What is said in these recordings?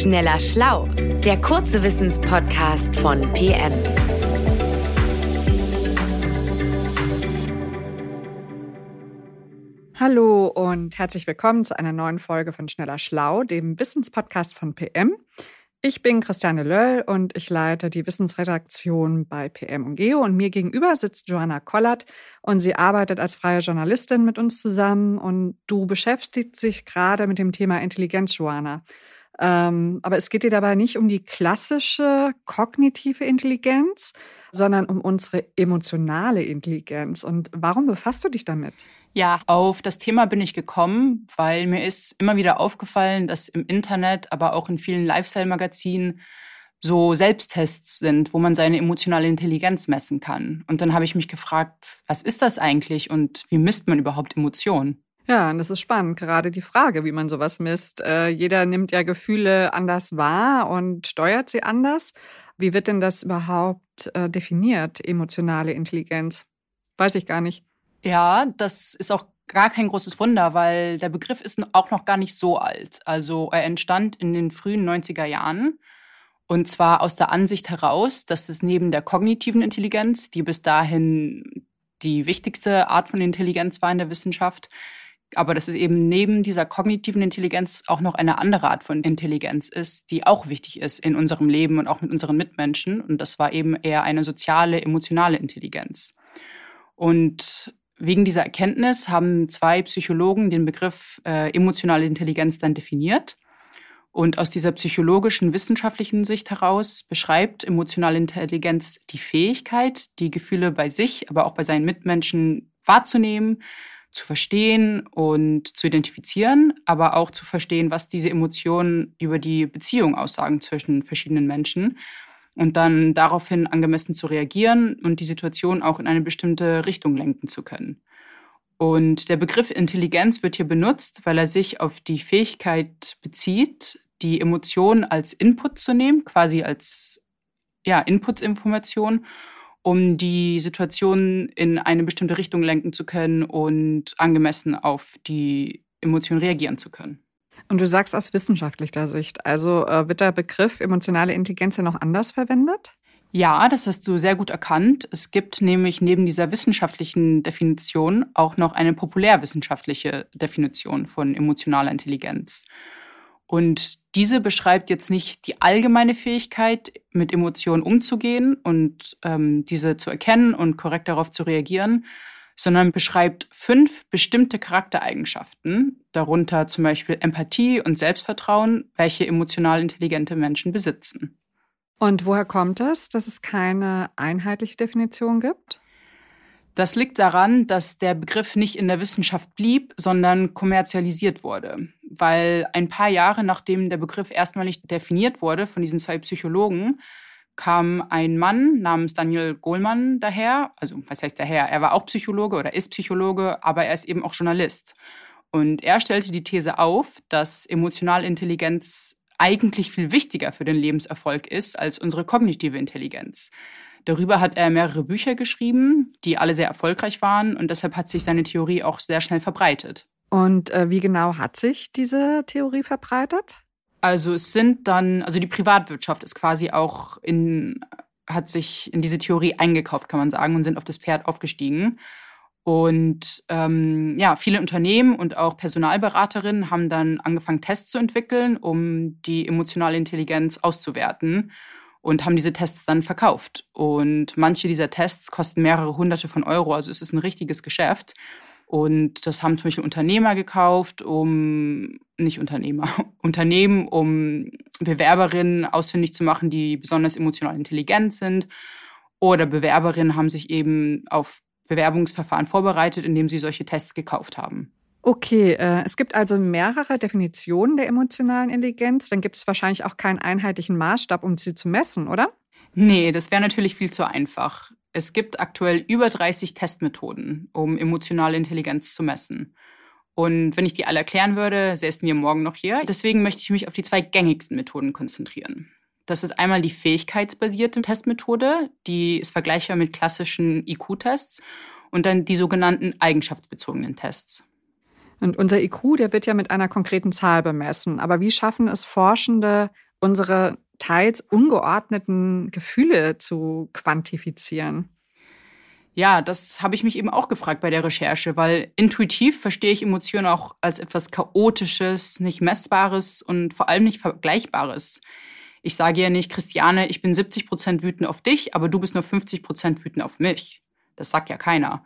Schneller Schlau, der kurze Wissenspodcast von PM. Hallo und herzlich willkommen zu einer neuen Folge von Schneller Schlau, dem Wissenspodcast von PM. Ich bin Christiane Löll und ich leite die Wissensredaktion bei PM und Geo. Und mir gegenüber sitzt Joanna Kollert und sie arbeitet als freie Journalistin mit uns zusammen. Und du beschäftigst dich gerade mit dem Thema Intelligenz, Joanna. Ähm, aber es geht dir dabei nicht um die klassische kognitive Intelligenz, sondern um unsere emotionale Intelligenz. Und warum befasst du dich damit? Ja, auf das Thema bin ich gekommen, weil mir ist immer wieder aufgefallen, dass im Internet, aber auch in vielen Lifestyle-Magazinen so Selbsttests sind, wo man seine emotionale Intelligenz messen kann. Und dann habe ich mich gefragt, was ist das eigentlich und wie misst man überhaupt Emotionen? Ja, und das ist spannend, gerade die Frage, wie man sowas misst. Äh, jeder nimmt ja Gefühle anders wahr und steuert sie anders. Wie wird denn das überhaupt äh, definiert, emotionale Intelligenz? Weiß ich gar nicht. Ja, das ist auch gar kein großes Wunder, weil der Begriff ist auch noch gar nicht so alt. Also er entstand in den frühen 90er Jahren. Und zwar aus der Ansicht heraus, dass es neben der kognitiven Intelligenz, die bis dahin die wichtigste Art von Intelligenz war in der Wissenschaft, aber dass es eben neben dieser kognitiven Intelligenz auch noch eine andere Art von Intelligenz ist, die auch wichtig ist in unserem Leben und auch mit unseren Mitmenschen. Und das war eben eher eine soziale, emotionale Intelligenz. Und Wegen dieser Erkenntnis haben zwei Psychologen den Begriff äh, emotionale Intelligenz dann definiert. Und aus dieser psychologischen, wissenschaftlichen Sicht heraus beschreibt emotionale Intelligenz die Fähigkeit, die Gefühle bei sich, aber auch bei seinen Mitmenschen wahrzunehmen, zu verstehen und zu identifizieren, aber auch zu verstehen, was diese Emotionen über die Beziehung aussagen zwischen verschiedenen Menschen und dann daraufhin angemessen zu reagieren und die Situation auch in eine bestimmte Richtung lenken zu können. Und der Begriff Intelligenz wird hier benutzt, weil er sich auf die Fähigkeit bezieht, die Emotionen als Input zu nehmen, quasi als ja, Input-Information, um die Situation in eine bestimmte Richtung lenken zu können und angemessen auf die Emotion reagieren zu können. Und du sagst aus wissenschaftlicher Sicht, also äh, wird der Begriff emotionale Intelligenz ja noch anders verwendet? Ja, das hast du sehr gut erkannt. Es gibt nämlich neben dieser wissenschaftlichen Definition auch noch eine populärwissenschaftliche Definition von emotionaler Intelligenz. Und diese beschreibt jetzt nicht die allgemeine Fähigkeit, mit Emotionen umzugehen und ähm, diese zu erkennen und korrekt darauf zu reagieren, sondern beschreibt fünf bestimmte Charaktereigenschaften, darunter zum Beispiel Empathie und Selbstvertrauen, welche emotional intelligente Menschen besitzen. Und woher kommt es, dass es keine einheitliche Definition gibt? Das liegt daran, dass der Begriff nicht in der Wissenschaft blieb, sondern kommerzialisiert wurde. Weil ein paar Jahre nachdem der Begriff erstmalig definiert wurde von diesen zwei Psychologen, kam ein Mann namens Daniel Gohlmann daher. Also, was heißt daher? Er war auch Psychologe oder ist Psychologe, aber er ist eben auch Journalist. Und er stellte die These auf, dass emotionale Intelligenz eigentlich viel wichtiger für den Lebenserfolg ist als unsere kognitive Intelligenz. Darüber hat er mehrere Bücher geschrieben, die alle sehr erfolgreich waren und deshalb hat sich seine Theorie auch sehr schnell verbreitet. Und äh, wie genau hat sich diese Theorie verbreitet? Also es sind dann, also die Privatwirtschaft ist quasi auch in, hat sich in diese Theorie eingekauft, kann man sagen, und sind auf das Pferd aufgestiegen. Und ähm, ja, viele Unternehmen und auch Personalberaterinnen haben dann angefangen, Tests zu entwickeln, um die emotionale Intelligenz auszuwerten und haben diese Tests dann verkauft. Und manche dieser Tests kosten mehrere hunderte von Euro, also es ist ein richtiges Geschäft. Und das haben zum Beispiel Unternehmer gekauft, um, nicht Unternehmer, Unternehmen, um Bewerberinnen ausfindig zu machen, die besonders emotional intelligent sind. Oder Bewerberinnen haben sich eben auf Bewerbungsverfahren vorbereitet, indem sie solche Tests gekauft haben. Okay, äh, es gibt also mehrere Definitionen der emotionalen Intelligenz. Dann gibt es wahrscheinlich auch keinen einheitlichen Maßstab, um sie zu messen, oder? Nee, das wäre natürlich viel zu einfach. Es gibt aktuell über 30 Testmethoden, um emotionale Intelligenz zu messen. Und wenn ich die alle erklären würde, säßen wir morgen noch hier. Deswegen möchte ich mich auf die zwei gängigsten Methoden konzentrieren. Das ist einmal die fähigkeitsbasierte Testmethode, die ist vergleichbar mit klassischen IQ-Tests und dann die sogenannten eigenschaftsbezogenen Tests. Und unser IQ, der wird ja mit einer konkreten Zahl bemessen. Aber wie schaffen es Forschende, unsere teils ungeordneten Gefühle zu quantifizieren? Ja, das habe ich mich eben auch gefragt bei der Recherche, weil intuitiv verstehe ich Emotionen auch als etwas Chaotisches, nicht Messbares und vor allem nicht Vergleichbares. Ich sage ja nicht, Christiane, ich bin 70 Prozent wütend auf dich, aber du bist nur 50 Prozent wütend auf mich. Das sagt ja keiner.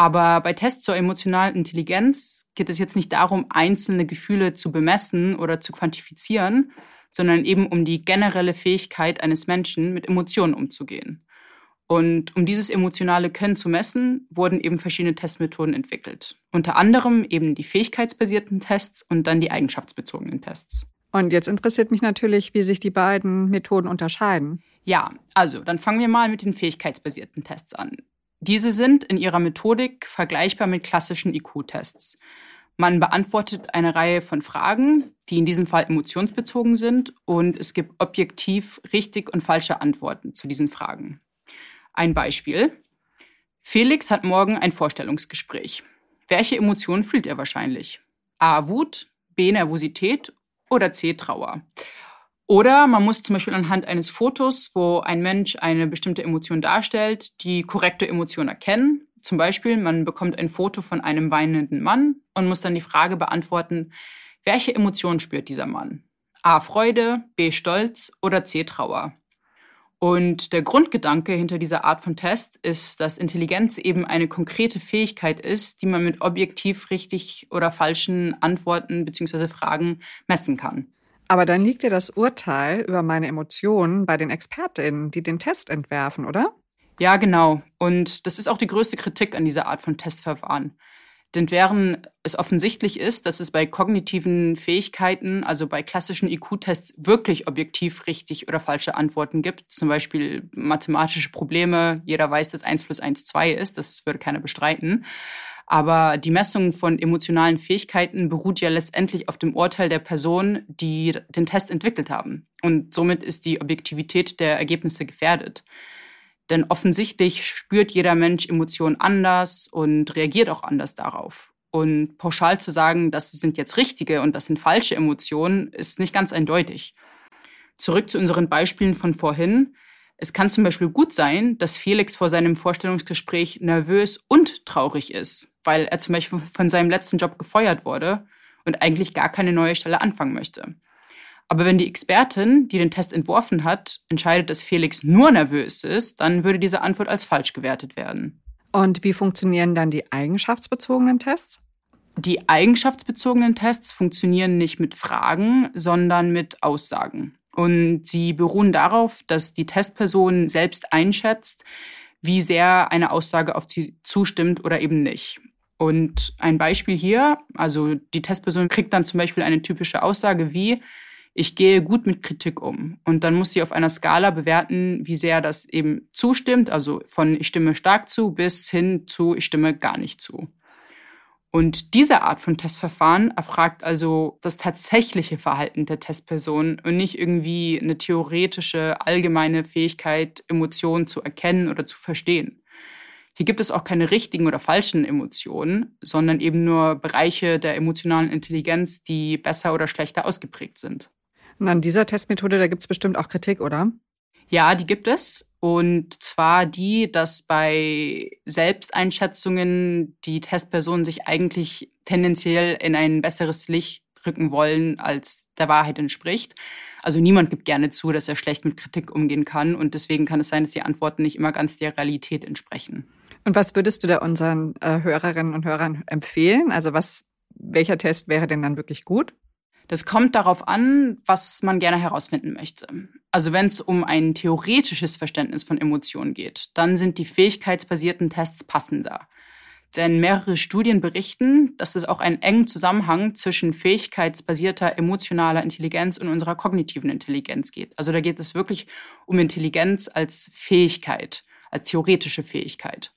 Aber bei Tests zur emotionalen Intelligenz geht es jetzt nicht darum, einzelne Gefühle zu bemessen oder zu quantifizieren, sondern eben um die generelle Fähigkeit eines Menschen, mit Emotionen umzugehen. Und um dieses emotionale Können zu messen, wurden eben verschiedene Testmethoden entwickelt. Unter anderem eben die fähigkeitsbasierten Tests und dann die eigenschaftsbezogenen Tests. Und jetzt interessiert mich natürlich, wie sich die beiden Methoden unterscheiden. Ja, also dann fangen wir mal mit den fähigkeitsbasierten Tests an. Diese sind in ihrer Methodik vergleichbar mit klassischen IQ-Tests. Man beantwortet eine Reihe von Fragen, die in diesem Fall emotionsbezogen sind, und es gibt objektiv richtig und falsche Antworten zu diesen Fragen. Ein Beispiel. Felix hat morgen ein Vorstellungsgespräch. Welche Emotionen fühlt er wahrscheinlich? A. Wut, B. Nervosität oder C. Trauer. Oder man muss zum Beispiel anhand eines Fotos, wo ein Mensch eine bestimmte Emotion darstellt, die korrekte Emotion erkennen zum Beispiel, man bekommt ein Foto von einem weinenden Mann und muss dann die Frage beantworten, welche Emotion spürt dieser Mann? A. Freude, B. Stolz oder C. Trauer. Und der Grundgedanke hinter dieser Art von Test ist, dass Intelligenz eben eine konkrete Fähigkeit ist, die man mit objektiv richtig oder falschen Antworten bzw. Fragen messen kann. Aber dann liegt ja das Urteil über meine Emotionen bei den Expertinnen, die den Test entwerfen, oder? Ja, genau. Und das ist auch die größte Kritik an dieser Art von Testverfahren. Denn während es offensichtlich ist, dass es bei kognitiven Fähigkeiten, also bei klassischen IQ-Tests, wirklich objektiv richtig oder falsche Antworten gibt, zum Beispiel mathematische Probleme, jeder weiß, dass 1 plus 1 2 ist, das würde keiner bestreiten. Aber die Messung von emotionalen Fähigkeiten beruht ja letztendlich auf dem Urteil der Person, die den Test entwickelt haben. Und somit ist die Objektivität der Ergebnisse gefährdet. Denn offensichtlich spürt jeder Mensch Emotionen anders und reagiert auch anders darauf. Und pauschal zu sagen, das sind jetzt richtige und das sind falsche Emotionen, ist nicht ganz eindeutig. Zurück zu unseren Beispielen von vorhin. Es kann zum Beispiel gut sein, dass Felix vor seinem Vorstellungsgespräch nervös und traurig ist, weil er zum Beispiel von seinem letzten Job gefeuert wurde und eigentlich gar keine neue Stelle anfangen möchte. Aber wenn die Expertin, die den Test entworfen hat, entscheidet, dass Felix nur nervös ist, dann würde diese Antwort als falsch gewertet werden. Und wie funktionieren dann die eigenschaftsbezogenen Tests? Die eigenschaftsbezogenen Tests funktionieren nicht mit Fragen, sondern mit Aussagen. Und sie beruhen darauf, dass die Testperson selbst einschätzt, wie sehr eine Aussage auf sie zustimmt oder eben nicht. Und ein Beispiel hier, also die Testperson kriegt dann zum Beispiel eine typische Aussage wie, ich gehe gut mit Kritik um. Und dann muss sie auf einer Skala bewerten, wie sehr das eben zustimmt, also von ich stimme stark zu bis hin zu ich stimme gar nicht zu. Und diese Art von Testverfahren erfragt also das tatsächliche Verhalten der Testperson und nicht irgendwie eine theoretische, allgemeine Fähigkeit, Emotionen zu erkennen oder zu verstehen. Hier gibt es auch keine richtigen oder falschen Emotionen, sondern eben nur Bereiche der emotionalen Intelligenz, die besser oder schlechter ausgeprägt sind. Und an dieser Testmethode, da gibt es bestimmt auch Kritik, oder? Ja, die gibt es. Und zwar die, dass bei Selbsteinschätzungen die Testpersonen sich eigentlich tendenziell in ein besseres Licht rücken wollen, als der Wahrheit entspricht. Also niemand gibt gerne zu, dass er schlecht mit Kritik umgehen kann. Und deswegen kann es sein, dass die Antworten nicht immer ganz der Realität entsprechen. Und was würdest du da unseren äh, Hörerinnen und Hörern empfehlen? Also was, welcher Test wäre denn dann wirklich gut? Das kommt darauf an, was man gerne herausfinden möchte. Also wenn es um ein theoretisches Verständnis von Emotionen geht, dann sind die fähigkeitsbasierten Tests passender. Denn mehrere Studien berichten, dass es auch einen engen Zusammenhang zwischen fähigkeitsbasierter emotionaler Intelligenz und unserer kognitiven Intelligenz geht. Also da geht es wirklich um Intelligenz als Fähigkeit, als theoretische Fähigkeit.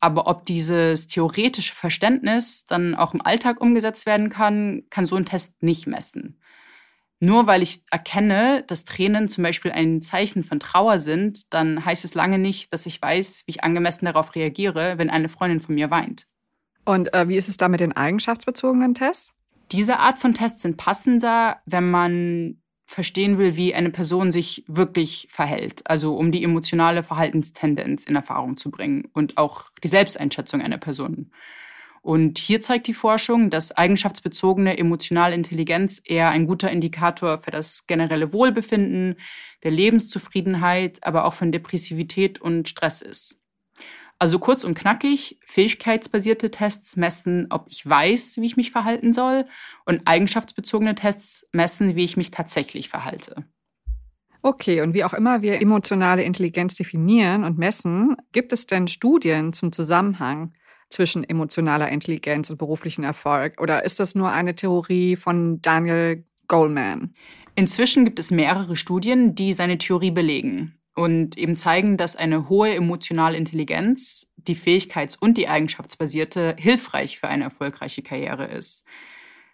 Aber ob dieses theoretische Verständnis dann auch im Alltag umgesetzt werden kann, kann so ein Test nicht messen. Nur weil ich erkenne, dass Tränen zum Beispiel ein Zeichen von Trauer sind, dann heißt es lange nicht, dass ich weiß, wie ich angemessen darauf reagiere, wenn eine Freundin von mir weint. Und äh, wie ist es da mit den eigenschaftsbezogenen Tests? Diese Art von Tests sind passender, wenn man verstehen will, wie eine Person sich wirklich verhält. Also um die emotionale Verhaltenstendenz in Erfahrung zu bringen und auch die Selbsteinschätzung einer Person. Und hier zeigt die Forschung, dass eigenschaftsbezogene emotionale Intelligenz eher ein guter Indikator für das generelle Wohlbefinden, der Lebenszufriedenheit, aber auch von Depressivität und Stress ist. Also kurz und knackig, fähigkeitsbasierte Tests messen, ob ich weiß, wie ich mich verhalten soll, und eigenschaftsbezogene Tests messen, wie ich mich tatsächlich verhalte. Okay, und wie auch immer wir emotionale Intelligenz definieren und messen, gibt es denn Studien zum Zusammenhang zwischen emotionaler Intelligenz und beruflichen Erfolg? Oder ist das nur eine Theorie von Daniel Goleman? Inzwischen gibt es mehrere Studien, die seine Theorie belegen und eben zeigen, dass eine hohe emotionale Intelligenz, die fähigkeits- und die eigenschaftsbasierte, hilfreich für eine erfolgreiche Karriere ist.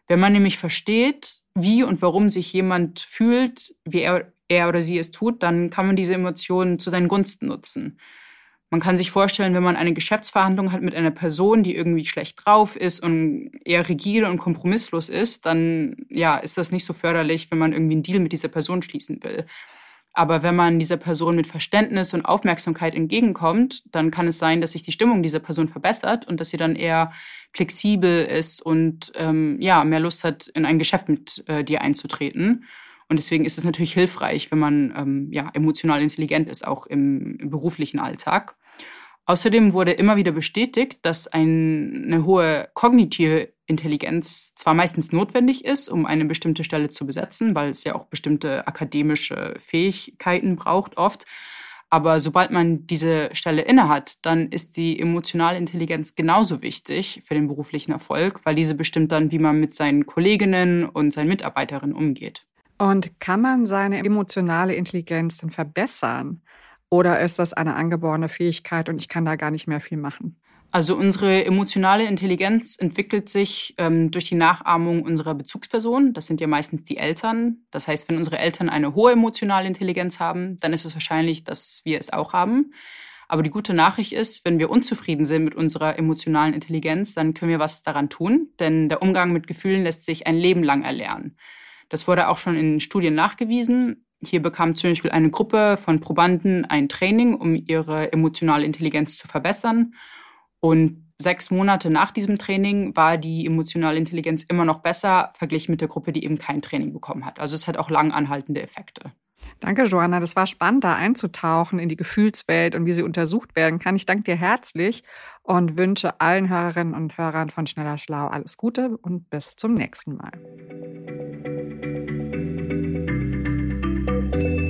Wenn man nämlich versteht, wie und warum sich jemand fühlt, wie er, er oder sie es tut, dann kann man diese Emotionen zu seinen Gunsten nutzen. Man kann sich vorstellen, wenn man eine Geschäftsverhandlung hat mit einer Person, die irgendwie schlecht drauf ist und eher rigide und kompromisslos ist, dann ja, ist das nicht so förderlich, wenn man irgendwie einen Deal mit dieser Person schließen will. Aber wenn man dieser Person mit Verständnis und Aufmerksamkeit entgegenkommt, dann kann es sein, dass sich die Stimmung dieser Person verbessert und dass sie dann eher flexibel ist und ähm, ja mehr Lust hat, in ein Geschäft mit äh, dir einzutreten. Und deswegen ist es natürlich hilfreich, wenn man ähm, ja, emotional intelligent ist, auch im, im beruflichen Alltag. Außerdem wurde immer wieder bestätigt, dass ein, eine hohe kognitive Intelligenz zwar meistens notwendig ist, um eine bestimmte Stelle zu besetzen, weil es ja auch bestimmte akademische Fähigkeiten braucht oft. Aber sobald man diese Stelle innehat, dann ist die emotionale Intelligenz genauso wichtig für den beruflichen Erfolg, weil diese bestimmt dann, wie man mit seinen Kolleginnen und seinen Mitarbeiterinnen umgeht. Und kann man seine emotionale Intelligenz denn verbessern? Oder ist das eine angeborene Fähigkeit und ich kann da gar nicht mehr viel machen? Also unsere emotionale Intelligenz entwickelt sich ähm, durch die Nachahmung unserer Bezugspersonen. Das sind ja meistens die Eltern. Das heißt, wenn unsere Eltern eine hohe emotionale Intelligenz haben, dann ist es wahrscheinlich, dass wir es auch haben. Aber die gute Nachricht ist, wenn wir unzufrieden sind mit unserer emotionalen Intelligenz, dann können wir was daran tun. Denn der Umgang mit Gefühlen lässt sich ein Leben lang erlernen. Das wurde auch schon in Studien nachgewiesen. Hier bekam zum Beispiel eine Gruppe von Probanden ein Training, um ihre emotionale Intelligenz zu verbessern. Und sechs Monate nach diesem Training war die emotionale Intelligenz immer noch besser, verglichen mit der Gruppe, die eben kein Training bekommen hat. Also es hat auch lang anhaltende Effekte. Danke, Joanna. Das war spannend, da einzutauchen in die Gefühlswelt und wie sie untersucht werden kann. Ich danke dir herzlich und wünsche allen Hörerinnen und Hörern von Schneller Schlau alles Gute und bis zum nächsten Mal.